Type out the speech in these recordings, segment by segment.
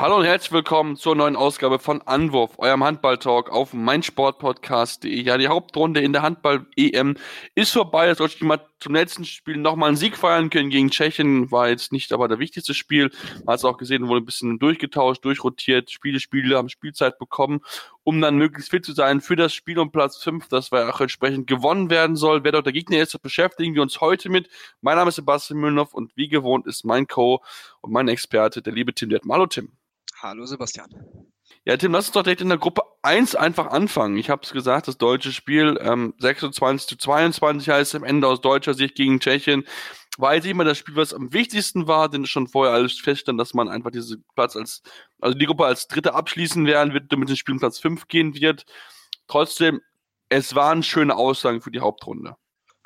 Hallo und herzlich willkommen zur neuen Ausgabe von Anwurf, eurem Handball-Talk auf meinsportpodcast.de. Ja, die Hauptrunde in der Handball-EM ist vorbei. Jetzt sollte mal zum letzten Spiel nochmal einen Sieg feiern können gegen Tschechien. War jetzt nicht aber der wichtigste Spiel. Man hat es auch gesehen, wurde ein bisschen durchgetauscht, durchrotiert. Spiele, Spiele haben Spielzeit bekommen, um dann möglichst fit zu sein für das Spiel um Platz 5, das war auch entsprechend gewonnen werden soll. Wer dort der Gegner ist, beschäftigen wir uns heute mit. Mein Name ist Sebastian Müllhoff und wie gewohnt ist mein Co. und mein Experte, der liebe Tim Detmer. Hallo Tim. Hallo Sebastian. Ja, Tim, lass uns doch direkt in der Gruppe 1 einfach anfangen. Ich habe es gesagt, das deutsche Spiel ähm, 26 zu 22 heißt am Ende aus deutscher Sicht gegen Tschechien. War jetzt immer das Spiel, was am wichtigsten war, denn schon vorher alles feststand, dass man einfach diese Platz als, also die Gruppe als Dritte abschließen werden wird, damit das Spiel Platz 5 gehen wird. Trotzdem, es waren schöne Aussagen für die Hauptrunde.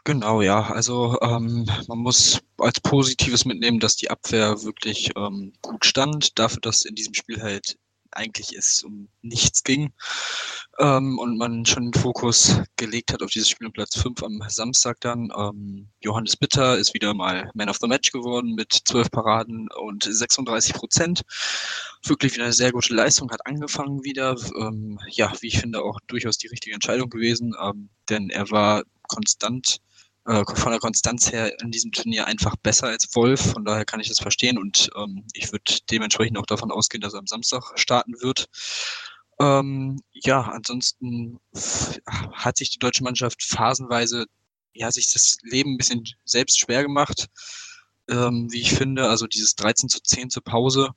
Genau, ja. Also ähm, man muss als Positives mitnehmen, dass die Abwehr wirklich ähm, gut stand, dafür, dass in diesem Spiel halt eigentlich es um nichts ging ähm, und man schon den Fokus gelegt hat auf dieses Spiel um Platz 5 am Samstag dann. Ähm, Johannes Bitter ist wieder mal Man of the Match geworden mit 12 Paraden und 36 Prozent. Wirklich wieder eine sehr gute Leistung, hat angefangen wieder. Ähm, ja, wie ich finde, auch durchaus die richtige Entscheidung gewesen, ähm, denn er war konstant äh, von der Konstanz her in diesem Turnier einfach besser als Wolf. Von daher kann ich das verstehen und ähm, ich würde dementsprechend auch davon ausgehen, dass er am Samstag starten wird. Ähm, ja, ansonsten hat sich die deutsche Mannschaft phasenweise ja sich das Leben ein bisschen selbst schwer gemacht. Ähm, wie ich finde, also dieses 13 zu 10 zur Pause,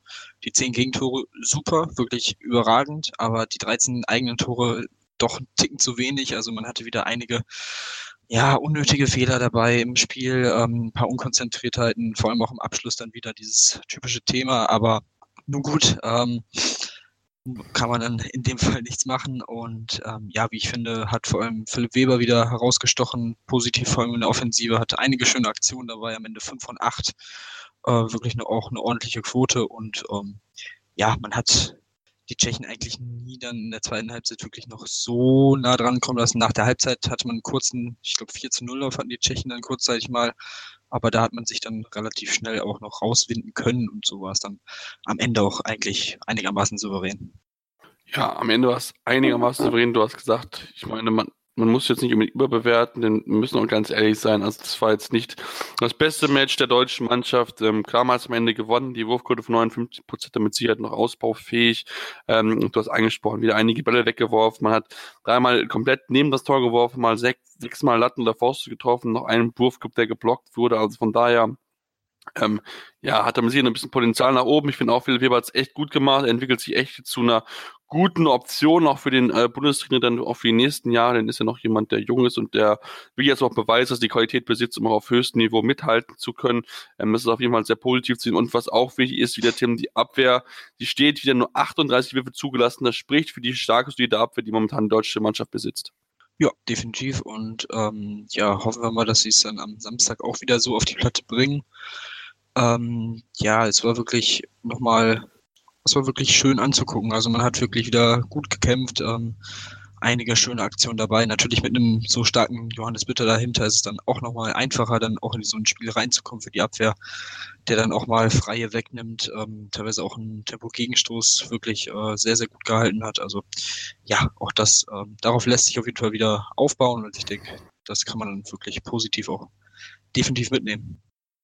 die 10 Gegentore super, wirklich überragend, aber die 13 eigenen Tore doch ein Ticken zu wenig. Also man hatte wieder einige ja, unnötige Fehler dabei im Spiel, ähm, ein paar Unkonzentriertheiten, vor allem auch im Abschluss dann wieder dieses typische Thema, aber nun gut, ähm, kann man dann in dem Fall nichts machen. Und ähm, ja, wie ich finde, hat vor allem Philipp Weber wieder herausgestochen, positiv vor allem in der Offensive, hatte einige schöne Aktionen dabei, am Ende 5 von 8. Äh, wirklich eine, auch eine ordentliche Quote. Und ähm, ja, man hat die Tschechen eigentlich nie dann in der zweiten Halbzeit wirklich noch so nah dran kommen lassen. Nach der Halbzeit hatte man einen kurzen, ich glaube 4 zu 0 auf hatten die Tschechen dann kurzzeitig mal, aber da hat man sich dann relativ schnell auch noch rauswinden können und so war es dann am Ende auch eigentlich einigermaßen souverän. Ja, am Ende war es einigermaßen souverän. Du hast gesagt, ich meine, man, man muss jetzt nicht unbedingt überbewerten, denn wir müssen auch ganz ehrlich sein. Also, das war jetzt nicht das beste Match der deutschen Mannschaft. Ähm, Kramer hat am Ende gewonnen, die Wurfquote von 59 Prozent, damit Sicherheit noch ausbaufähig. Ähm, du hast angesprochen, wieder einige Bälle weggeworfen. Man hat dreimal komplett neben das Tor geworfen, mal sechs, sechsmal Latten oder Faust getroffen, noch einen Wurf gibt, der geblockt wurde. Also von daher, ähm, ja, hat mit sich ein bisschen Potenzial nach oben. Ich finde auch, Philipp Weber hat es echt gut gemacht. Er entwickelt sich echt zu einer guten Option, auch für den äh, Bundestrainer, dann auch für die nächsten Jahre. Dann ist er noch jemand, der jung ist und der will jetzt auch beweisen, dass die Qualität besitzt, um auch auf höchstem Niveau mithalten zu können. Ähm, das ist auf jeden Fall sehr positiv zu sehen. Und was auch wichtig ist, wie der Tim, die Abwehr, die steht wieder nur 38 Würfe zugelassen. Das spricht für die starke solide Abwehr, die momentan die deutsche Mannschaft besitzt. Ja, definitiv. Und ähm, ja, hoffen wir mal, dass sie es dann am Samstag auch wieder so auf die Platte bringen. Ähm, ja, es war wirklich nochmal, es war wirklich schön anzugucken. Also man hat wirklich wieder gut gekämpft. Ähm, einige schöne Aktionen dabei. Natürlich mit einem so starken Johannes Bitter dahinter ist es dann auch nochmal einfacher, dann auch in so ein Spiel reinzukommen für die Abwehr, der dann auch mal Freie wegnimmt, ähm, teilweise auch einen Tempo-Gegenstoß wirklich äh, sehr, sehr gut gehalten hat. Also ja, auch das, ähm, darauf lässt sich auf jeden Fall wieder aufbauen und ich denke, das kann man dann wirklich positiv auch definitiv mitnehmen.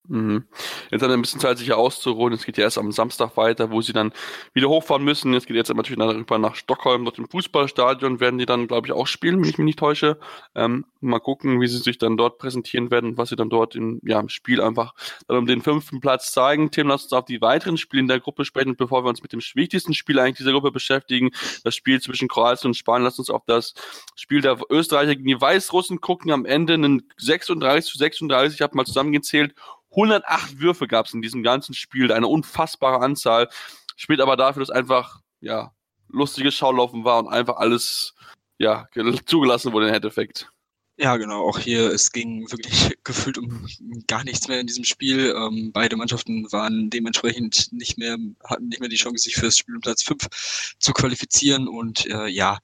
Mhm. Jetzt hat er ein bisschen Zeit, sich auszuruhen. Es geht ja erst am Samstag weiter, wo sie dann wieder hochfahren müssen. Es geht jetzt natürlich rüber nach Stockholm, dort im Fußballstadion werden die dann, glaube ich, auch spielen, wenn ich mich nicht täusche. Ähm, mal gucken, wie sie sich dann dort präsentieren werden, was sie dann dort im, ja, im Spiel einfach dann um den fünften Platz zeigen. Tim, lass uns auf die weiteren Spiele in der Gruppe sprechen, bevor wir uns mit dem wichtigsten Spiel eigentlich dieser Gruppe beschäftigen. Das Spiel zwischen Kroatien und Spanien. Lass uns auf das Spiel der Österreicher gegen die Weißrussen gucken. Am Ende einen 36 zu 36, ich habe mal zusammengezählt, 108 Würfe gab es in diesem ganzen Spiel, eine unfassbare Anzahl. Spielt aber dafür, dass einfach, ja, lustiges Schaulaufen war und einfach alles ja, zugelassen wurde im Endeffekt. Ja, genau. Auch hier, es ging wirklich gefühlt um gar nichts mehr in diesem Spiel. Ähm, beide Mannschaften waren dementsprechend nicht mehr, hatten nicht mehr die Chance, sich für das Spiel um Platz 5 zu qualifizieren. Und äh, ja,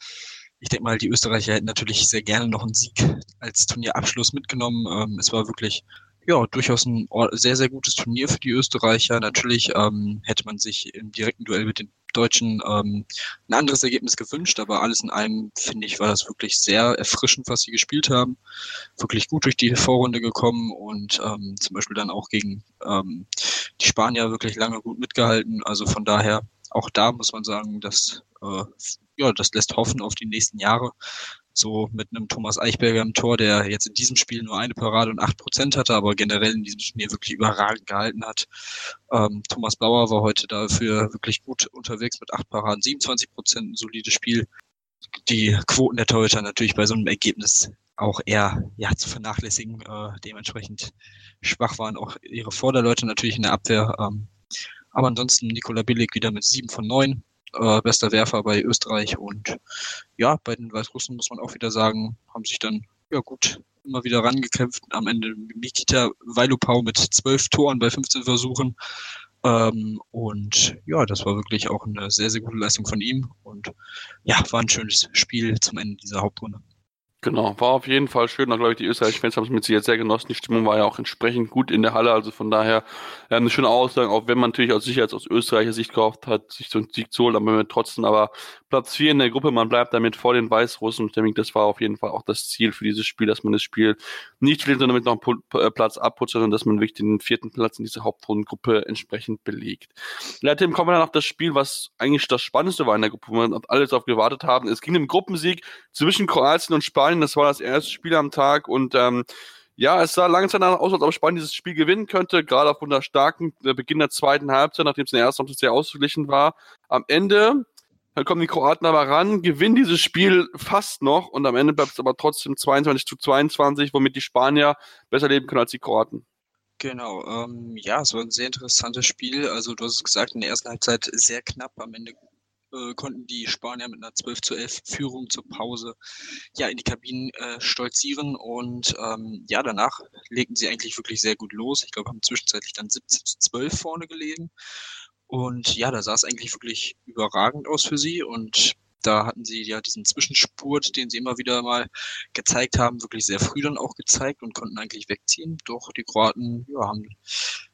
ich denke mal, die Österreicher hätten natürlich sehr gerne noch einen Sieg als Turnierabschluss mitgenommen. Ähm, es war wirklich ja, durchaus ein sehr, sehr gutes Turnier für die Österreicher. Natürlich ähm, hätte man sich im direkten Duell mit den Deutschen ähm, ein anderes Ergebnis gewünscht, aber alles in allem, finde ich, war das wirklich sehr erfrischend, was sie gespielt haben. Wirklich gut durch die Vorrunde gekommen und ähm, zum Beispiel dann auch gegen ähm, die Spanier wirklich lange gut mitgehalten. Also von daher, auch da muss man sagen, dass äh, ja, das lässt hoffen auf die nächsten Jahre so mit einem Thomas Eichberger im Tor, der jetzt in diesem Spiel nur eine Parade und acht Prozent hatte, aber generell in diesem Turnier wirklich überragend gehalten hat. Ähm, Thomas Bauer war heute dafür wirklich gut unterwegs mit acht Paraden, 27 Prozent, ein solides Spiel. Die Quoten der Torhüter natürlich bei so einem Ergebnis auch eher ja, zu vernachlässigen. Äh, dementsprechend schwach waren auch ihre Vorderleute natürlich in der Abwehr. Ähm, aber ansonsten Nikola Billig wieder mit sieben von neun äh, bester Werfer bei Österreich. Und ja, bei den Weißrussen muss man auch wieder sagen, haben sich dann ja gut immer wieder rangekämpft. Am Ende Nikita Vailupau mit zwölf Toren bei 15 Versuchen. Ähm, und ja, das war wirklich auch eine sehr, sehr gute Leistung von ihm. Und ja, war ein schönes Spiel zum Ende dieser Hauptrunde. Genau, war auf jeden Fall schön. Da glaube ich, die österreichischen Fans haben es mit sich sehr genossen. Die Stimmung war ja auch entsprechend gut in der Halle. Also von daher ja, eine schöne Aussage, auch wenn man natürlich aus Sicherheit aus Österreicher Sicht gehofft hat, sich so einen Sieg zu holen, aber trotzdem aber Platz 4 in der Gruppe, man bleibt damit vor den Weißrussen. Ich denke, das war auf jeden Fall auch das Ziel für dieses Spiel, dass man das Spiel nicht verliert, sondern mit noch einen äh, Platz abputzt, sondern dass man wirklich den vierten Platz in dieser Hauptrundengruppe entsprechend belegt. Ja, Tim, kommen wir dann auf das Spiel, was eigentlich das Spannendste war in der Gruppe, wo wir alles auf gewartet haben. Es ging im Gruppensieg zwischen Kroatien und Spanien Spanien. Das war das erste Spiel am Tag und ähm, ja, es sah lange Zeit aus, als ob Spanien dieses Spiel gewinnen könnte, gerade aufgrund der starken äh, Beginn der zweiten Halbzeit, nachdem es in der ersten Halbzeit sehr ausgeglichen war. Am Ende dann kommen die Kroaten aber ran, gewinnen dieses Spiel fast noch und am Ende bleibt es aber trotzdem 22 zu 22, womit die Spanier besser leben können als die Kroaten. Genau, ähm, ja, es war ein sehr interessantes Spiel. Also du hast es gesagt, in der ersten Halbzeit sehr knapp, am Ende äh, konnten die Spanier mit einer 12 zu 11 Führung zur Pause ja in die Kabinen äh, stolzieren und ähm, ja, danach legten sie eigentlich wirklich sehr gut los. Ich glaube, haben zwischenzeitlich dann 17 zu 12 vorne gelegen. Und ja, da sah es eigentlich wirklich überragend aus für sie und da hatten sie ja diesen Zwischenspurt, den sie immer wieder mal gezeigt haben, wirklich sehr früh dann auch gezeigt und konnten eigentlich wegziehen. Doch die Kroaten ja, haben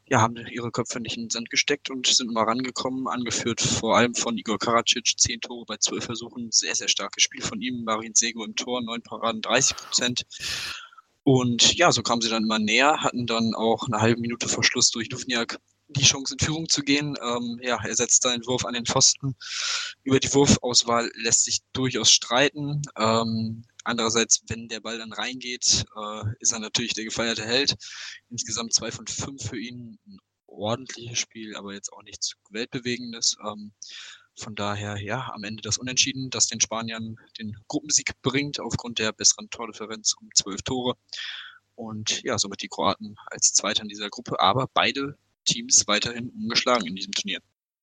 ja, haben ihre Köpfe nicht in den Sand gesteckt und sind mal rangekommen, angeführt vor allem von Igor Karacic, zehn Tore bei zwölf Versuchen, sehr, sehr starkes Spiel von ihm, Marin Sego im Tor, neun Paraden, 30 Prozent. Und ja, so kamen sie dann immer näher, hatten dann auch eine halbe Minute vor Schluss durch Duvniak die Chance in Führung zu gehen. Ähm, ja, er setzt seinen Wurf an den Pfosten. Über die Wurfauswahl lässt sich durchaus streiten. Ähm, Andererseits, wenn der Ball dann reingeht, äh, ist er natürlich der gefeierte Held. Insgesamt zwei von fünf für ihn. Ein ordentliches Spiel, aber jetzt auch nichts Weltbewegendes. Ähm, von daher, ja, am Ende das Unentschieden, das den Spaniern den Gruppensieg bringt, aufgrund der besseren Tordifferenz um zwölf Tore. Und ja, somit die Kroaten als Zweiter in dieser Gruppe, aber beide Teams weiterhin ungeschlagen in diesem Turnier.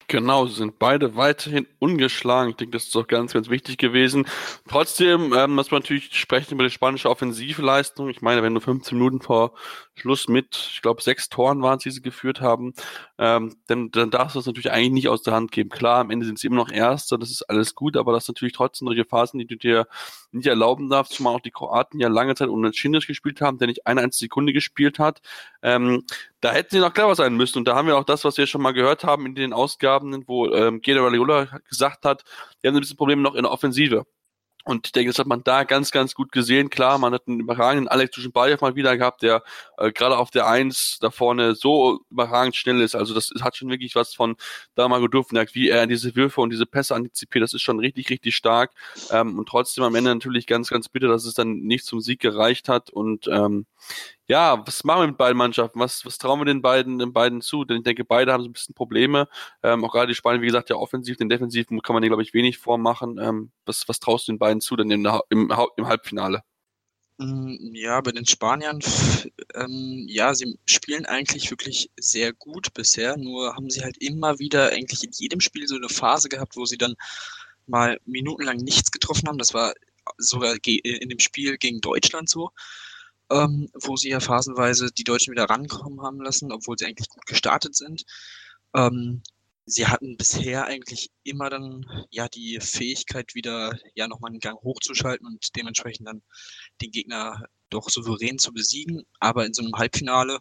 Genau, sie sind beide weiterhin ungeschlagen. Ich denke, das ist auch ganz, ganz wichtig gewesen. Trotzdem ähm, muss man natürlich sprechen über die spanische Offensivleistung. Ich meine, wenn du 15 Minuten vor Schluss mit, ich glaube, sechs Toren waren, die sie geführt haben, ähm, dann, dann darfst du es natürlich eigentlich nicht aus der Hand geben. Klar, am Ende sind sie immer noch Erster, das ist alles gut, aber das sind natürlich trotzdem solche Phasen, die du dir nicht erlauben darfst, zumal auch die Kroaten ja lange Zeit ohne Schinders gespielt haben, der nicht eine einzige Sekunde gespielt hat. Ähm, da hätten sie noch clever sein müssen. Und da haben wir auch das, was wir schon mal gehört haben in den Ausgaben, wo ähm, Gede Raiola gesagt hat, die haben ein bisschen Probleme noch in der Offensive. Und ich denke, das hat man da ganz, ganz gut gesehen. Klar, man hat einen überragenden Alex Duschenbayev mal wieder gehabt, der äh, gerade auf der Eins da vorne so überragend schnell ist. Also das hat schon wirklich was von Damago Dufnak, wie er diese Würfe und diese Pässe antizipiert. Das ist schon richtig, richtig stark. Ähm, und trotzdem am Ende natürlich ganz, ganz bitter, dass es dann nicht zum Sieg gereicht hat. Und ähm, ja, was machen wir mit beiden Mannschaften? Was, was trauen wir den beiden, den beiden zu? Denn ich denke, beide haben so ein bisschen Probleme. Ähm, auch gerade die Spanier, wie gesagt, ja offensiv, den defensiv kann man hier, glaube ich, wenig vormachen. Ähm, was, was traust du den beiden zu denn im, im, im Halbfinale? Mm, ja, bei den Spaniern, ähm, ja, sie spielen eigentlich wirklich sehr gut bisher, nur haben sie halt immer wieder eigentlich in jedem Spiel so eine Phase gehabt, wo sie dann mal minutenlang nichts getroffen haben. Das war sogar in dem Spiel gegen Deutschland so, ähm, wo sie ja phasenweise die Deutschen wieder rankommen haben lassen, obwohl sie eigentlich gut gestartet sind. Ähm, sie hatten bisher eigentlich immer dann ja die Fähigkeit, wieder ja nochmal einen Gang hochzuschalten und dementsprechend dann den Gegner doch souverän zu besiegen. Aber in so einem Halbfinale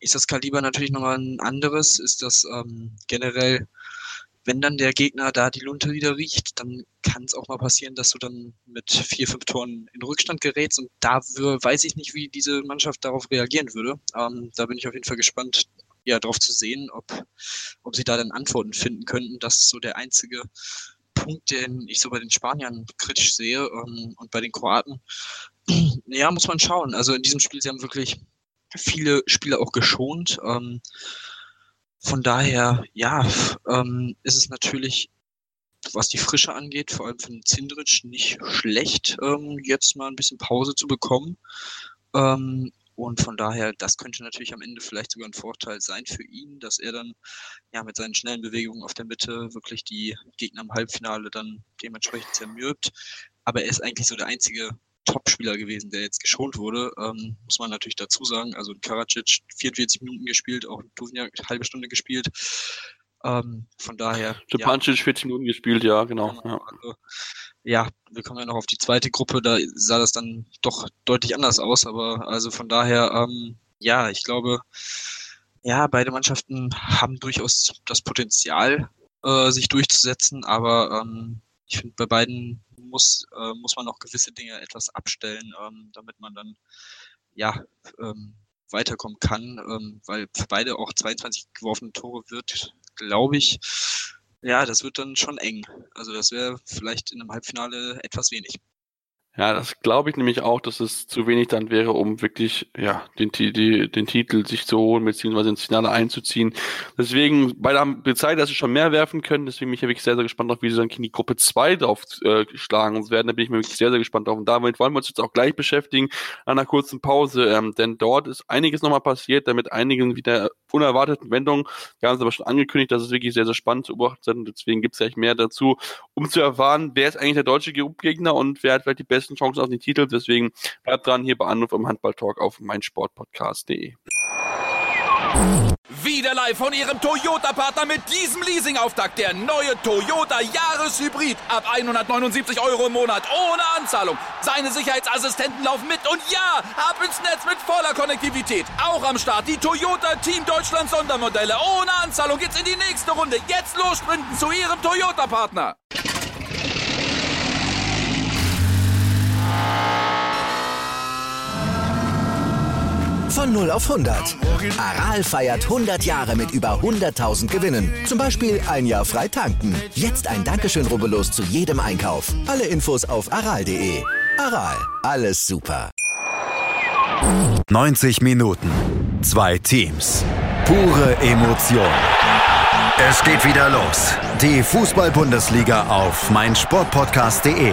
ist das Kaliber natürlich nochmal ein anderes, ist das ähm, generell, wenn dann der Gegner da die Lunte wieder riecht, dann kann es auch mal passieren, dass du dann mit vier, fünf Toren in Rückstand gerätst und da weiß ich nicht, wie diese Mannschaft darauf reagieren würde. Ähm, da bin ich auf jeden Fall gespannt, ja, darauf zu sehen, ob, ob sie da dann Antworten finden könnten. Das ist so der einzige Punkt, den ich so bei den Spaniern kritisch sehe ähm, und bei den Kroaten. Ja, muss man schauen. Also in diesem Spiel, sie haben wirklich viele Spieler auch geschont. Ähm, von daher, ja, ähm, ist es natürlich, was die Frische angeht, vor allem von Zindrich nicht schlecht, ähm, jetzt mal ein bisschen Pause zu bekommen. Ähm, und von daher, das könnte natürlich am Ende vielleicht sogar ein Vorteil sein für ihn, dass er dann ja mit seinen schnellen Bewegungen auf der Mitte wirklich die Gegner im Halbfinale dann dementsprechend zermürbt. Aber er ist eigentlich so der einzige Topspieler gewesen, der jetzt geschont wurde, ähm, muss man natürlich dazu sagen. Also Karacic 44 Minuten gespielt, auch Duvniak eine halbe Stunde gespielt. Ähm, von daher. Stepancic ja. 40 Minuten gespielt, ja, genau. genau ja. Also, ja, wir kommen ja noch auf die zweite Gruppe, da sah das dann doch deutlich anders aus, aber also von daher, ähm, ja, ich glaube, ja, beide Mannschaften haben durchaus das Potenzial, äh, sich durchzusetzen, aber ähm, ich finde, bei beiden muss, äh, muss man auch gewisse Dinge etwas abstellen, ähm, damit man dann ja ähm, weiterkommen kann, ähm, weil für beide auch 22 geworfene Tore wird, glaube ich, ja, das wird dann schon eng. Also das wäre vielleicht in einem Halbfinale etwas wenig. Ja, das glaube ich nämlich auch, dass es zu wenig dann wäre, um wirklich ja den, die, den Titel sich zu holen, beziehungsweise ins Finale einzuziehen. Deswegen, beide haben gezeigt, dass sie schon mehr werfen können. Deswegen bin ich wirklich sehr, sehr gespannt auf, wie sie dann in die Gruppe 2 drauf äh, schlagen werden. Da bin ich mir wirklich sehr, sehr gespannt drauf. Und damit wollen wir uns jetzt auch gleich beschäftigen, an einer kurzen Pause. Ähm, denn dort ist einiges nochmal passiert, damit einigen wieder unerwarteten Wendungen. Wir haben es aber schon angekündigt, dass es wirklich sehr, sehr spannend zu beobachten ist. Und deswegen gibt es gleich mehr dazu, um zu erfahren, wer ist eigentlich der deutsche Gegner und wer hat vielleicht die besten besten Chancen auf den Titel. Deswegen bleibt dran hier bei Anruf im Handball-Talk auf meinsportpodcast.de. Wieder live von Ihrem Toyota-Partner mit diesem Leasing-Auftakt. Der neue Toyota Jahreshybrid. Ab 179 Euro im Monat. Ohne Anzahlung. Seine Sicherheitsassistenten laufen mit. Und ja, ab ins Netz mit voller Konnektivität. Auch am Start die Toyota Team Deutschland Sondermodelle. Ohne Anzahlung geht's in die nächste Runde. Jetzt los sprinten zu Ihrem Toyota-Partner. Von 0 auf 100. Aral feiert 100 Jahre mit über 100.000 Gewinnen. Zum Beispiel ein Jahr frei tanken. Jetzt ein Dankeschön, rubbellos zu jedem Einkauf. Alle Infos auf aral.de. Aral, alles super. 90 Minuten. Zwei Teams. Pure Emotion. Es geht wieder los. Die Fußball-Bundesliga auf meinsportpodcast.de.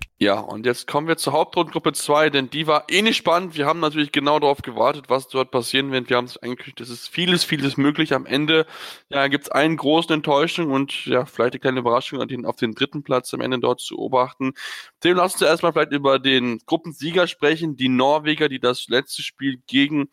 Ja, und jetzt kommen wir zur Hauptrundgruppe 2, denn die war eh nicht spannend. Wir haben natürlich genau darauf gewartet, was dort passieren wird. Wir haben es angekündigt, es ist vieles, vieles möglich. Am Ende ja, gibt es einen großen Enttäuschung und ja, vielleicht eine kleine Überraschung, den, auf den dritten Platz am Ende dort zu beobachten. Dem lassen wir erstmal vielleicht über den Gruppensieger sprechen, die Norweger, die das letzte Spiel gegen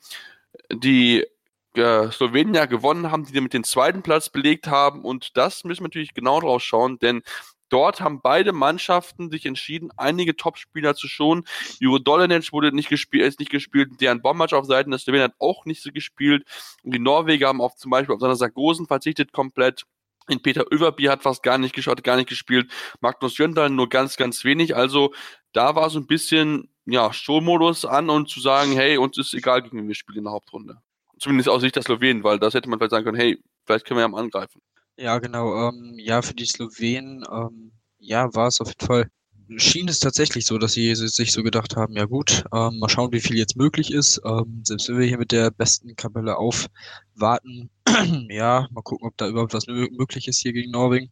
die äh, Slowenier gewonnen haben, die damit den zweiten Platz belegt haben. Und das müssen wir natürlich genau drauf schauen, denn Dort haben beide Mannschaften sich entschieden, einige Topspieler zu schonen. Juro Dolenic wurde nicht gespielt, ist nicht gespielt, deren Bombatsch auf Seiten des Slowenien hat auch nicht so gespielt. Und die Norweger haben auf zum Beispiel auf seiner Sargosen verzichtet komplett. In Peter Överby hat fast gar nicht geschaut, gar nicht gespielt. Magnus Jöndal nur ganz, ganz wenig. Also da war so ein bisschen, ja, Showmodus an und zu sagen, hey, uns ist egal, gegen wen wir spielen in der Hauptrunde. Zumindest aus Sicht der Slowenen, weil das hätte man vielleicht sagen können, hey, vielleicht können wir ja mal angreifen. Ja, genau. Ähm, ja, für die Slowenen, ähm, ja, war es auf jeden Fall schien es tatsächlich so, dass sie sich so gedacht haben, ja gut, ähm, mal schauen, wie viel jetzt möglich ist. Ähm, selbst wenn wir hier mit der besten Kapelle aufwarten, ja, mal gucken, ob da überhaupt was möglich ist hier gegen Norwegen.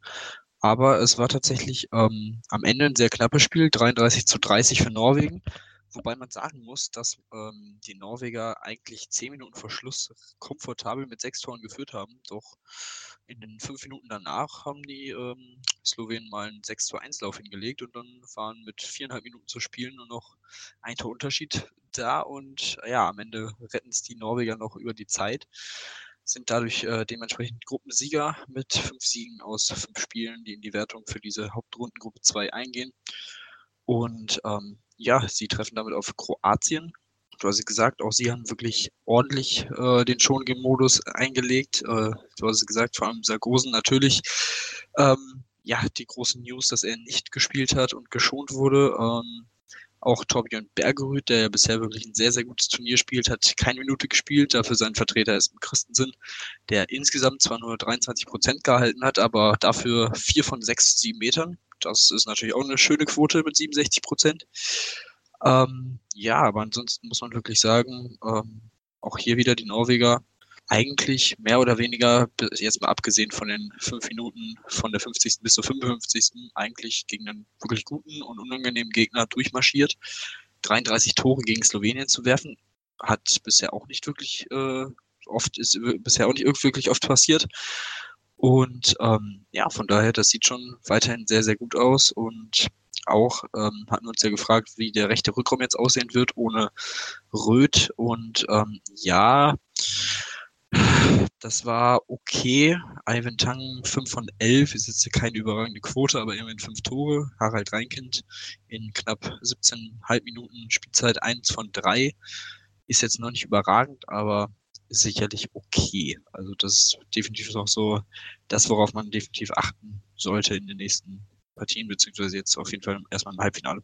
Aber es war tatsächlich ähm, am Ende ein sehr knappes Spiel, 33 zu 30 für Norwegen. Wobei man sagen muss, dass ähm, die Norweger eigentlich zehn Minuten vor Schluss komfortabel mit sechs Toren geführt haben. Doch in den fünf Minuten danach haben die ähm, Slowenen mal einen 6 zu 1 Lauf hingelegt und dann waren mit viereinhalb Minuten zu spielen nur noch ein Torunterschied da und ja, am Ende retten es die Norweger noch über die Zeit sind dadurch äh, dementsprechend Gruppensieger mit fünf Siegen aus fünf Spielen, die in die Wertung für diese Hauptrundengruppe 2 eingehen. Und ähm, ja, sie treffen damit auf Kroatien. Du hast gesagt, auch sie haben wirklich ordentlich äh, den Schongame-Modus eingelegt. Äh, du hast gesagt, vor allem Sargosen natürlich. Ähm, ja, die großen News, dass er nicht gespielt hat und geschont wurde. Ähm, auch Torbjörn Bergerud, der ja bisher wirklich ein sehr, sehr gutes Turnier spielt, hat keine Minute gespielt. Dafür sein Vertreter ist Christensen, der insgesamt zwar nur 23 Prozent gehalten hat, aber dafür vier von sechs, sieben Metern. Das ist natürlich auch eine schöne Quote mit 67 Prozent. Ähm, ja, aber ansonsten muss man wirklich sagen, ähm, auch hier wieder die Norweger eigentlich mehr oder weniger, jetzt mal abgesehen von den fünf Minuten von der 50. bis zur 55. eigentlich gegen einen wirklich guten und unangenehmen Gegner durchmarschiert. 33 Tore gegen Slowenien zu werfen, hat bisher auch nicht wirklich äh, oft, ist bisher auch nicht wirklich oft passiert. Und ähm, ja, von daher, das sieht schon weiterhin sehr, sehr gut aus. Und auch ähm, hatten uns ja gefragt, wie der rechte Rückraum jetzt aussehen wird ohne Röth. Und ähm, ja, das war okay. Ivan Tang 5 von 11 ist jetzt keine überragende Quote, aber immerhin 5 Tore. Harald Reinkind in knapp 17,5 Minuten Spielzeit 1 von 3. Ist jetzt noch nicht überragend, aber sicherlich okay. Also das ist definitiv auch so das, worauf man definitiv achten sollte in den nächsten Partien, beziehungsweise jetzt auf jeden Fall erstmal im Halbfinale.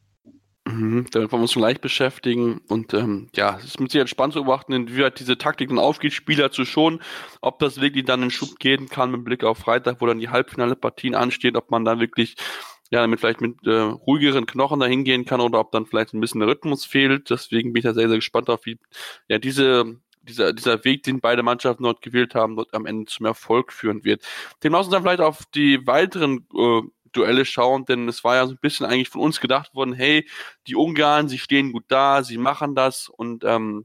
Mhm, damit wollen wir uns gleich beschäftigen. Und ähm, ja, es ist mit Sicherheit spannend zu beobachten, inwieweit diese Taktik dann aufgeht, Spieler zu schonen, ob das wirklich dann in Schub gehen kann mit Blick auf Freitag, wo dann die Halbfinale-Partien anstehen, ob man da wirklich ja, damit vielleicht mit äh, ruhigeren Knochen dahin gehen kann oder ob dann vielleicht ein bisschen Rhythmus fehlt. Deswegen bin ich da sehr, sehr gespannt auf, wie ja diese dieser, dieser Weg, den beide Mannschaften dort gewählt haben, dort am Ende zum Erfolg führen wird. Dem lassen wir dann vielleicht auf die weiteren äh, Duelle schauen, denn es war ja so ein bisschen eigentlich von uns gedacht worden, hey, die Ungarn, sie stehen gut da, sie machen das und ähm,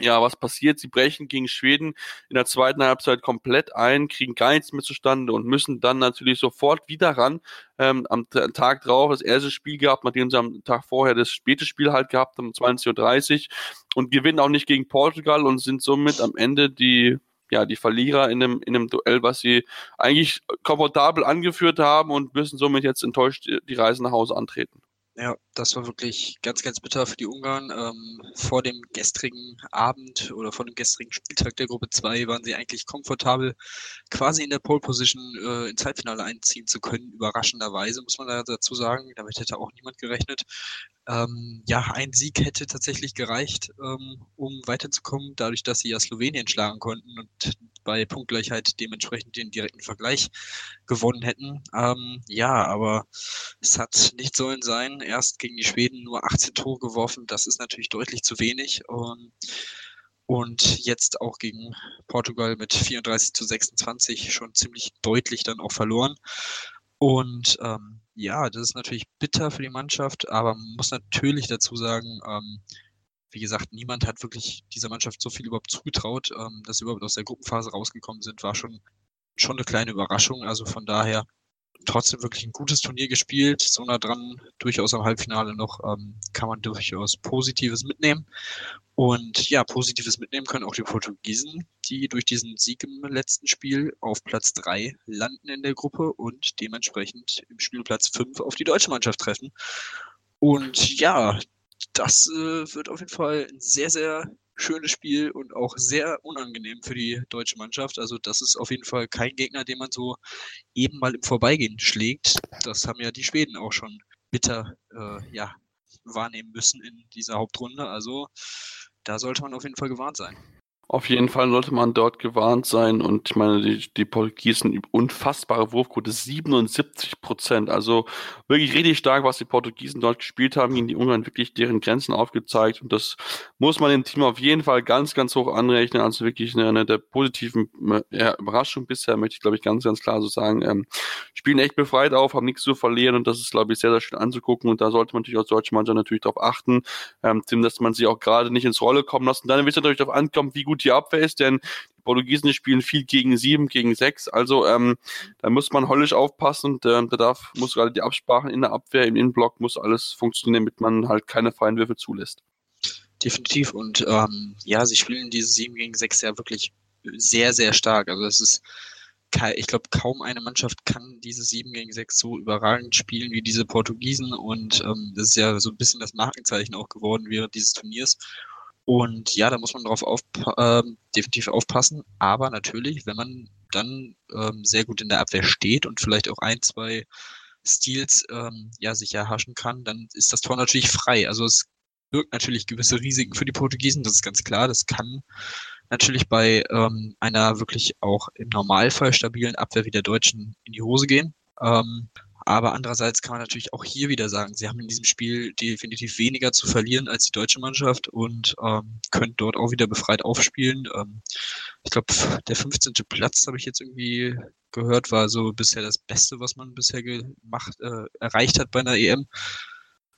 ja, was passiert? Sie brechen gegen Schweden in der zweiten Halbzeit komplett ein, kriegen gar nichts mehr zustande und müssen dann natürlich sofort wieder ran. Ähm, am Tag drauf das erste Spiel gehabt, nachdem sie am Tag vorher das späte Spiel halt gehabt haben, um 20.30 Uhr und gewinnen auch nicht gegen Portugal und sind somit am Ende die ja, die Verlierer in einem, in einem Duell, was sie eigentlich komfortabel angeführt haben und müssen somit jetzt enttäuscht die Reise nach Hause antreten. Ja, das war wirklich ganz, ganz bitter für die Ungarn. Ähm, vor dem gestrigen Abend oder vor dem gestrigen Spieltag der Gruppe 2 waren sie eigentlich komfortabel, quasi in der Pole Position äh, ins Halbfinale einziehen zu können. Überraschenderweise, muss man dazu sagen. Damit hätte auch niemand gerechnet. Ähm, ja, ein Sieg hätte tatsächlich gereicht, ähm, um weiterzukommen, dadurch, dass sie ja Slowenien schlagen konnten und bei Punktgleichheit dementsprechend den direkten Vergleich gewonnen hätten. Ähm, ja, aber es hat nicht sollen sein. Erst gegen die Schweden nur 18 Tore geworfen. Das ist natürlich deutlich zu wenig. Und, und jetzt auch gegen Portugal mit 34 zu 26 schon ziemlich deutlich dann auch verloren. Und ähm, ja, das ist natürlich bitter für die Mannschaft, aber man muss natürlich dazu sagen, ähm, wie gesagt, niemand hat wirklich dieser Mannschaft so viel überhaupt zugetraut, ähm, dass sie überhaupt aus der Gruppenphase rausgekommen sind, war schon, schon eine kleine Überraschung. Also von daher trotzdem wirklich ein gutes Turnier gespielt, so nah dran, durchaus am Halbfinale noch, ähm, kann man durchaus Positives mitnehmen. Und ja, Positives mitnehmen können auch die Portugiesen, die durch diesen Sieg im letzten Spiel auf Platz drei landen in der Gruppe und dementsprechend im Spielplatz fünf auf die deutsche Mannschaft treffen. Und ja, das äh, wird auf jeden Fall ein sehr, sehr schönes Spiel und auch sehr unangenehm für die deutsche Mannschaft. Also das ist auf jeden Fall kein Gegner, den man so eben mal im Vorbeigehen schlägt. Das haben ja die Schweden auch schon bitter äh, ja, wahrnehmen müssen in dieser Hauptrunde. Also da sollte man auf jeden Fall gewarnt sein. Auf jeden Fall sollte man dort gewarnt sein und ich meine, die, die Portugiesen unfassbare Wurfquote, 77 Prozent. Also wirklich richtig stark, was die Portugiesen dort gespielt haben, gegen die Ungarn wirklich deren Grenzen aufgezeigt und das muss man dem Team auf jeden Fall ganz, ganz hoch anrechnen. Also wirklich eine, eine der positiven ja, Überraschungen bisher, möchte ich glaube ich ganz, ganz klar so sagen. Ähm, spielen echt befreit auf, haben nichts zu verlieren und das ist glaube ich sehr, sehr schön anzugucken und da sollte man natürlich als deutsche Mannschaft natürlich darauf achten, ähm, dass man sie auch gerade nicht ins Rolle kommen lassen. Dann wird es natürlich darauf ankommen, wie gut gut die Abwehr ist, denn die Portugiesen spielen viel gegen sieben, gegen sechs. Also ähm, da muss man höllisch aufpassen und äh, da darf, muss gerade die Absprachen in der Abwehr, im Innenblock muss alles funktionieren, damit man halt keine freien Würfe zulässt. Definitiv. Und ähm, ja, sie spielen diese sieben gegen sechs ja wirklich sehr, sehr stark. Also es ist ich glaube, kaum eine Mannschaft kann diese 7 gegen 6 so überragend spielen wie diese Portugiesen und ähm, das ist ja so ein bisschen das Markenzeichen auch geworden während dieses Turniers. Und ja, da muss man darauf auf, ähm, definitiv aufpassen. Aber natürlich, wenn man dann ähm, sehr gut in der Abwehr steht und vielleicht auch ein, zwei Steals ähm, ja, sich erhaschen kann, dann ist das Tor natürlich frei. Also es birgt natürlich gewisse Risiken für die Portugiesen, das ist ganz klar. Das kann natürlich bei ähm, einer wirklich auch im Normalfall stabilen Abwehr wie der Deutschen in die Hose gehen. Ähm, aber andererseits kann man natürlich auch hier wieder sagen, sie haben in diesem Spiel definitiv weniger zu verlieren als die deutsche Mannschaft und ähm, können dort auch wieder befreit aufspielen. Ähm, ich glaube, der 15. Platz habe ich jetzt irgendwie gehört, war so bisher das Beste, was man bisher gemacht, äh, erreicht hat bei einer EM.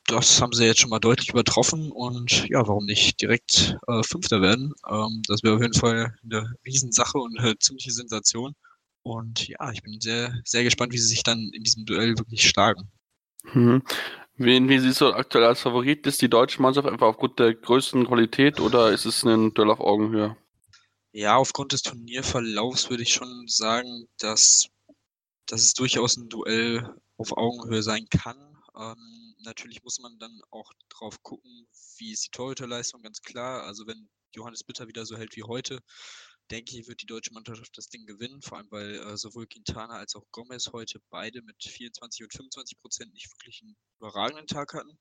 Das haben sie jetzt schon mal deutlich übertroffen und ja, warum nicht direkt äh, Fünfter werden? Ähm, das wäre auf jeden Fall eine Riesensache und eine ziemliche Sensation. Und ja, ich bin sehr, sehr gespannt, wie sie sich dann in diesem Duell wirklich schlagen. Mhm. Wen, wie siehst du aktuell als Favorit? Ist die deutsche Mannschaft einfach aufgrund der größten Qualität oder ist es ein Duell auf Augenhöhe? Ja, aufgrund des Turnierverlaufs würde ich schon sagen, dass, dass es durchaus ein Duell auf Augenhöhe sein kann. Ähm, natürlich muss man dann auch drauf gucken, wie ist die Torhüterleistung, ganz klar. Also wenn Johannes Bitter wieder so hält wie heute, denke ich, wird die deutsche Mannschaft das Ding gewinnen, vor allem weil äh, sowohl Quintana als auch Gomez heute beide mit 24 und 25 Prozent nicht wirklich einen überragenden Tag hatten.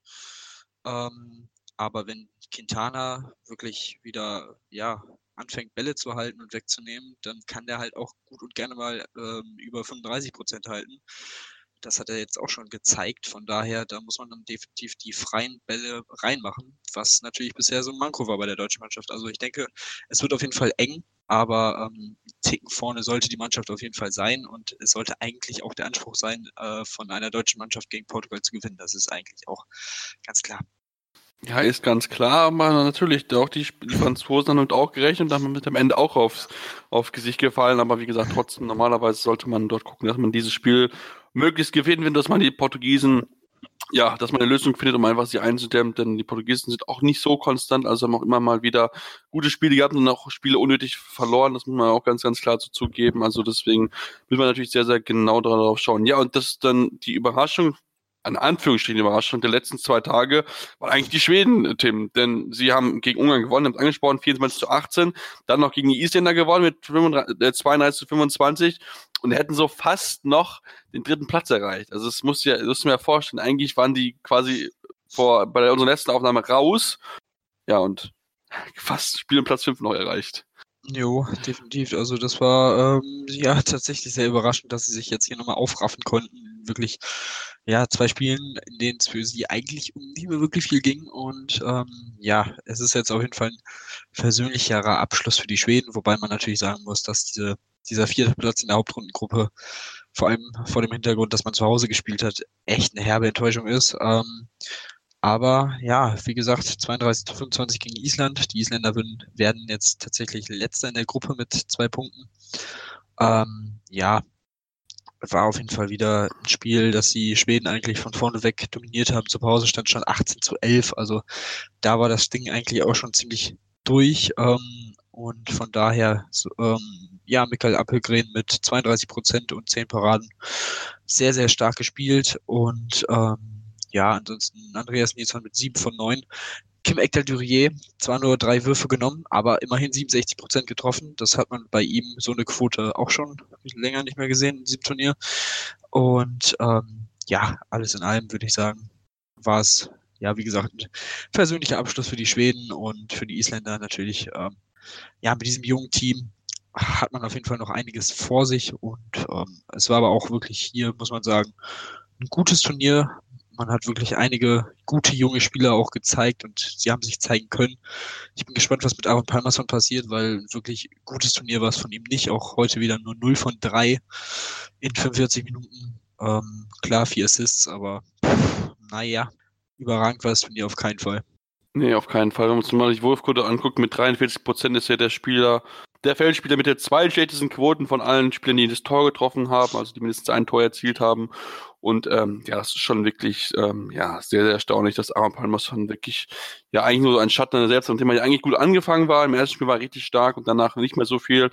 Ähm, aber wenn Quintana wirklich wieder ja, anfängt, Bälle zu halten und wegzunehmen, dann kann der halt auch gut und gerne mal ähm, über 35 Prozent halten. Das hat er jetzt auch schon gezeigt. Von daher, da muss man dann definitiv die freien Bälle reinmachen, was natürlich bisher so ein Manko war bei der deutschen Mannschaft. Also ich denke, es wird auf jeden Fall eng, aber ähm, Ticken vorne sollte die Mannschaft auf jeden Fall sein und es sollte eigentlich auch der Anspruch sein, äh, von einer deutschen Mannschaft gegen Portugal zu gewinnen. Das ist eigentlich auch ganz klar. Ja, ist ganz klar, aber natürlich, auch die, Franzosen haben damit auch gerechnet und haben mit am Ende auch aufs, auf Gesicht gefallen, aber wie gesagt, trotzdem, normalerweise sollte man dort gucken, dass man dieses Spiel möglichst gewinnen, dass man die Portugiesen ja, dass man eine Lösung findet, um einfach sie einzudämmen, denn die Portugiesen sind auch nicht so konstant, also haben auch immer mal wieder gute Spiele gehabt und auch Spiele unnötig verloren, das muss man auch ganz, ganz klar so zugeben, also deswegen müssen wir natürlich sehr, sehr genau darauf schauen. Ja, und das ist dann die Überraschung an Anführungsstrichen Überraschung der letzten zwei Tage waren eigentlich die Schweden, Tim. Denn sie haben gegen Ungarn gewonnen, haben angesprochen, 24 zu 18, dann noch gegen die Isländer gewonnen mit 35, äh, 32 zu 25 und hätten so fast noch den dritten Platz erreicht. Also es muss ja, das muss mir ja vorstellen, eigentlich waren die quasi vor, bei unserer letzten Aufnahme raus. Ja, und fast Spiel Platz 5 noch erreicht. Jo, definitiv. Also das war ähm, ja tatsächlich sehr überraschend, dass sie sich jetzt hier nochmal aufraffen konnten. Wirklich, ja, zwei Spielen, in denen es für sie eigentlich um nicht mehr wirklich viel ging. Und ähm, ja, es ist jetzt auf jeden Fall ein versöhnlicherer Abschluss für die Schweden, wobei man natürlich sagen muss, dass diese, dieser vierte Platz in der Hauptrundengruppe, vor allem vor dem Hintergrund, dass man zu Hause gespielt hat, echt eine herbe Enttäuschung ist. Ähm, aber ja, wie gesagt, 32 zu 25 gegen Island. Die Isländer werden jetzt tatsächlich letzter in der Gruppe mit zwei Punkten. Ähm, ja, war auf jeden Fall wieder ein Spiel, das die Schweden eigentlich von vorne weg dominiert haben. Zur Pause stand schon 18 zu 11. Also da war das Ding eigentlich auch schon ziemlich durch. Ähm, und von daher, so, ähm, ja, Michael Appelgren mit 32 Prozent und 10 Paraden sehr, sehr stark gespielt. Und ähm, ja, ansonsten Andreas Nilsson mit sieben von neun. Kim Ekdal-Durier, zwar nur drei Würfe genommen, aber immerhin 67 Prozent getroffen. Das hat man bei ihm so eine Quote auch schon länger nicht mehr gesehen in diesem Turnier. Und ähm, ja, alles in allem würde ich sagen, war es, ja, wie gesagt, ein persönlicher Abschluss für die Schweden und für die Isländer natürlich ähm, ja, mit diesem jungen Team hat man auf jeden Fall noch einiges vor sich und ähm, es war aber auch wirklich hier, muss man sagen, ein gutes Turnier. Man hat wirklich einige gute junge Spieler auch gezeigt und sie haben sich zeigen können. Ich bin gespannt, was mit Aaron Palmerson passiert, weil wirklich gutes Turnier war es von ihm nicht. Auch heute wieder nur 0 von 3 in 45 Minuten. Ähm, klar, vier Assists, aber naja, überragend war das Turnier auf keinen Fall. Nee, auf keinen Fall. Wenn man die Wurfquote anguckt, mit 43 Prozent ist ja der Spieler, der Feldspieler mit der zweitschlechtesten Quoten von allen Spielern, die das Tor getroffen haben, also die mindestens ein Tor erzielt haben. Und ähm, ja, das ist schon wirklich ähm, ja, sehr, sehr erstaunlich, dass Aaron Palmerson wirklich ja eigentlich nur so ein Schatten selbst, nachdem er eigentlich gut angefangen war. Im ersten Spiel war er richtig stark und danach nicht mehr so viel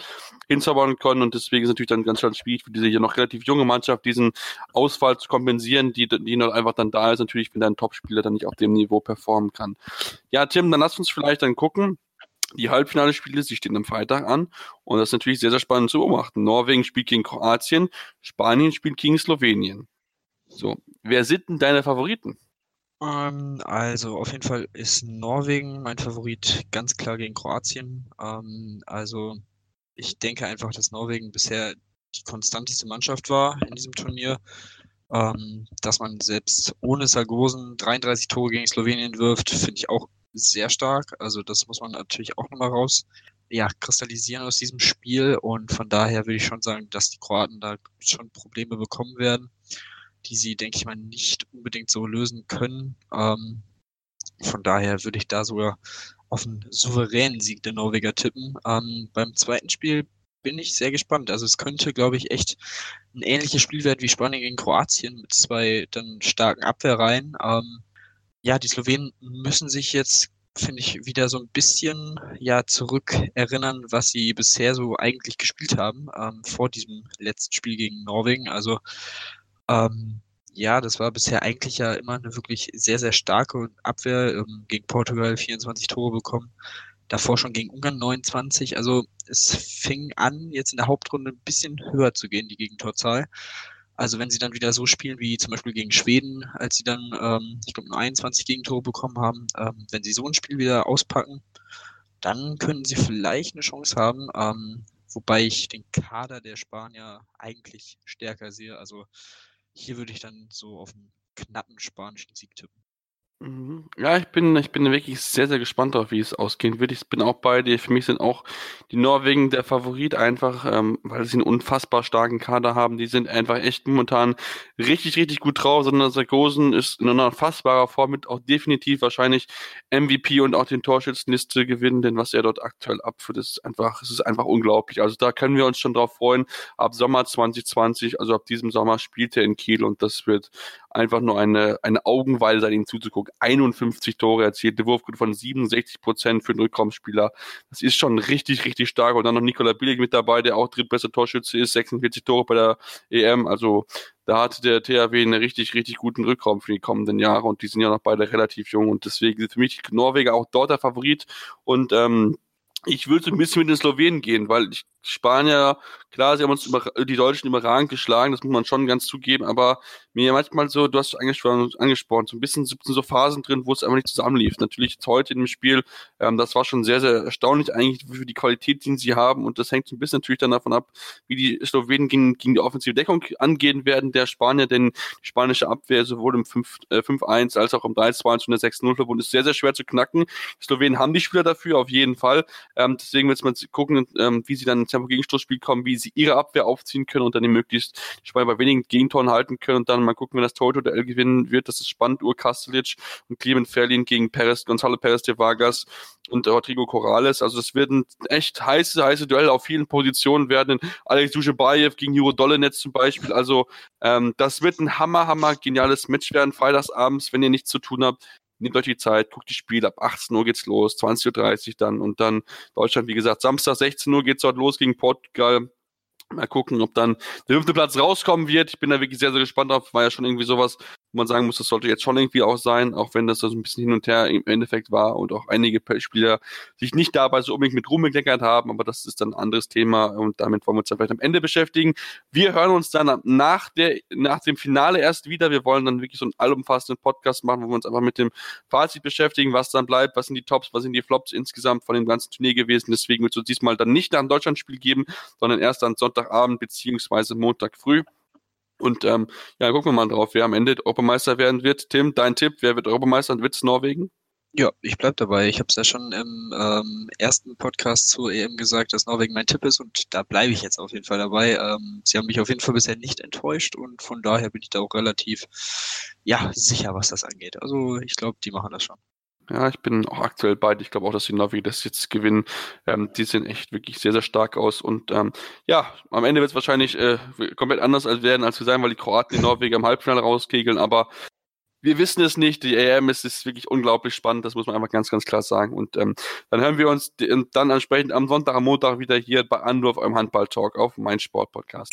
hinzaubern konnte. Und deswegen ist natürlich dann ganz schön schwierig für diese hier noch relativ junge Mannschaft, diesen Ausfall zu kompensieren, die, die noch einfach dann da ist, natürlich, wenn dein Topspieler dann nicht auf dem Niveau performen kann. Ja, Tim, dann lass uns vielleicht dann gucken die Halbfinale-Spiele, sie stehen am Freitag an und das ist natürlich sehr, sehr spannend zu beobachten. Norwegen spielt gegen Kroatien, Spanien spielt gegen Slowenien. So, wer sind denn deine Favoriten? Ähm, also auf jeden Fall ist Norwegen mein Favorit ganz klar gegen Kroatien. Ähm, also ich denke einfach, dass Norwegen bisher die konstanteste Mannschaft war in diesem Turnier. Ähm, dass man selbst ohne Sargosen 33 Tore gegen Slowenien wirft, finde ich auch sehr stark. Also das muss man natürlich auch nochmal raus ja, kristallisieren aus diesem Spiel. Und von daher würde ich schon sagen, dass die Kroaten da schon Probleme bekommen werden die sie, denke ich mal, nicht unbedingt so lösen können. Ähm, von daher würde ich da sogar auf einen souveränen Sieg der Norweger tippen. Ähm, beim zweiten Spiel bin ich sehr gespannt. Also es könnte, glaube ich, echt ein ähnliches Spiel werden wie Spanien gegen Kroatien mit zwei dann starken Abwehrreihen. Ähm, ja, die Slowenen müssen sich jetzt, finde ich, wieder so ein bisschen ja zurück erinnern, was sie bisher so eigentlich gespielt haben ähm, vor diesem letzten Spiel gegen Norwegen. Also ähm, ja, das war bisher eigentlich ja immer eine wirklich sehr, sehr starke Abwehr. Ähm, gegen Portugal 24 Tore bekommen. Davor schon gegen Ungarn 29. Also es fing an, jetzt in der Hauptrunde ein bisschen höher zu gehen, die Gegentorzahl. Also wenn sie dann wieder so spielen wie zum Beispiel gegen Schweden, als sie dann, ähm, ich glaube, nur 21 Gegentore bekommen haben, ähm, wenn sie so ein Spiel wieder auspacken, dann könnten sie vielleicht eine Chance haben. Ähm, wobei ich den Kader der Spanier eigentlich stärker sehe. Also hier würde ich dann so auf einen knappen spanischen Sieg tippen. Mhm. Ja, ich bin, ich bin wirklich sehr, sehr gespannt darauf, wie es ausgehen wird. Ich bin auch bei dir. Für mich sind auch die Norwegen der Favorit einfach, ähm, weil sie einen unfassbar starken Kader haben. Die sind einfach echt momentan richtig, richtig gut drauf. Sondern Sargosen ist in einer unfassbarer Form mit auch definitiv wahrscheinlich MVP und auch den Torschützenliste gewinnen, denn was er dort aktuell abführt, ist einfach, es ist einfach unglaublich. Also da können wir uns schon drauf freuen. Ab Sommer 2020, also ab diesem Sommer spielt er in Kiel und das wird einfach nur eine, eine Augenweide sein, ihm zuzugucken. 51 Tore erzielt, eine Wurfquote von 67 Prozent für einen Rückraumspieler. Das ist schon richtig, richtig stark. Und dann noch Nikola Billig mit dabei, der auch drittbester Torschütze ist, 46 Tore bei der EM. Also da hatte der THW einen richtig, richtig guten Rückraum für die kommenden Jahre und die sind ja noch beide relativ jung und deswegen sind für mich Norweger auch dort der Favorit und ähm, ich würde ein bisschen mit den Slowenen gehen, weil ich Spanier, klar, sie haben uns über, die Deutschen überragend geschlagen, das muss man schon ganz zugeben, aber mir manchmal so, du hast angesprochen, angesprochen so ein bisschen so, Phasen drin, wo es einfach nicht zusammenlief. Natürlich jetzt heute dem Spiel, ähm, das war schon sehr, sehr erstaunlich eigentlich für die Qualität, die sie haben und das hängt so ein bisschen natürlich dann davon ab, wie die Slowenen gegen, gegen die offensive Deckung angehen werden, der Spanier, denn die spanische Abwehr sowohl im 5-1 äh, als auch im 3-2 und der 6-0 verbunden ist sehr, sehr schwer zu knacken. Die Slowenen haben die Spieler dafür, auf jeden Fall. Ähm, deswegen wird man gucken, ähm, wie sie dann Tempo-Gegenstoßspiel kommen, wie sie ihre Abwehr aufziehen können und dann möglichst die Spanier bei wenigen Gegentoren halten können und dann mal gucken, wenn das Toto-Duell gewinnen wird. Das ist spannend. Ur Kastelic und Clement Ferlin gegen Perez, Gonzalo Perez de Vargas und Rodrigo Corrales. Also das wird ein echt heiße, heiße Duell auf vielen Positionen werden. Alex Duschebaev gegen Juro Dolenetz zum Beispiel. Also ähm, das wird ein hammer, hammer geniales Match werden, freitagsabends, wenn ihr nichts zu tun habt nehmt euch die Zeit, guckt die Spiele, ab 18 Uhr geht's los, 20.30 Uhr dann und dann Deutschland, wie gesagt, Samstag 16 Uhr geht's dort los gegen Portugal. Mal gucken, ob dann der fünfte Platz rauskommen wird. Ich bin da wirklich sehr, sehr gespannt drauf. War ja schon irgendwie sowas, wo man sagen muss, das sollte jetzt schon irgendwie auch sein, auch wenn das so ein bisschen hin und her im Endeffekt war und auch einige Spieler sich nicht dabei so unbedingt mit Ruhm haben, aber das ist dann ein anderes Thema und damit wollen wir uns dann vielleicht am Ende beschäftigen. Wir hören uns dann nach, der, nach dem Finale erst wieder. Wir wollen dann wirklich so einen allumfassenden Podcast machen, wo wir uns einfach mit dem Fazit beschäftigen, was dann bleibt, was sind die Tops, was sind die Flops insgesamt von dem ganzen Turnier gewesen. Deswegen wird es diesmal dann nicht nach dem Deutschlandspiel geben, sondern erst dann Sonntagabend beziehungsweise Montag früh. Und ähm, ja, gucken wir mal drauf, wer am Ende Europameister werden wird. Tim, dein Tipp, wer wird Europameister? Wird es Norwegen? Ja, ich bleib dabei. Ich habe es ja schon im ähm, ersten Podcast zur EM gesagt, dass Norwegen mein Tipp ist und da bleibe ich jetzt auf jeden Fall dabei. Ähm, sie haben mich auf jeden Fall bisher nicht enttäuscht und von daher bin ich da auch relativ ja sicher, was das angeht. Also ich glaube, die machen das schon. Ja, ich bin auch aktuell beide. Ich glaube auch, dass die Norweger das jetzt gewinnen. Ähm, die sehen echt wirklich sehr, sehr stark aus. Und ähm, ja, am Ende wird es wahrscheinlich äh, komplett anders werden, als wir sein, weil die Kroaten die Norweger im Halbfinale rauskegeln. Aber wir wissen es nicht. Die EM ist, ist wirklich unglaublich spannend. Das muss man einfach ganz, ganz klar sagen. Und ähm, dann hören wir uns dann entsprechend am Sonntag, am Montag wieder hier bei Anwurf eurem Handball-Talk auf mein Sport-Podcast.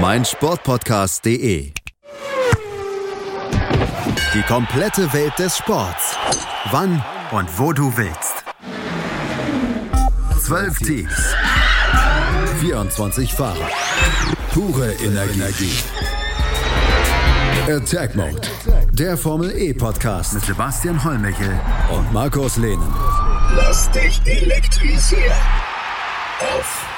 meinsportpodcast.de. Die komplette Welt des Sports. Wann und wo du willst. Zwölf Teams. 24 Fahrer. Pure Energie. Attack Mode. Der Formel E Podcast mit Sebastian Hollmichel und Markus Lehnen. Lass dich elektrisieren. Auf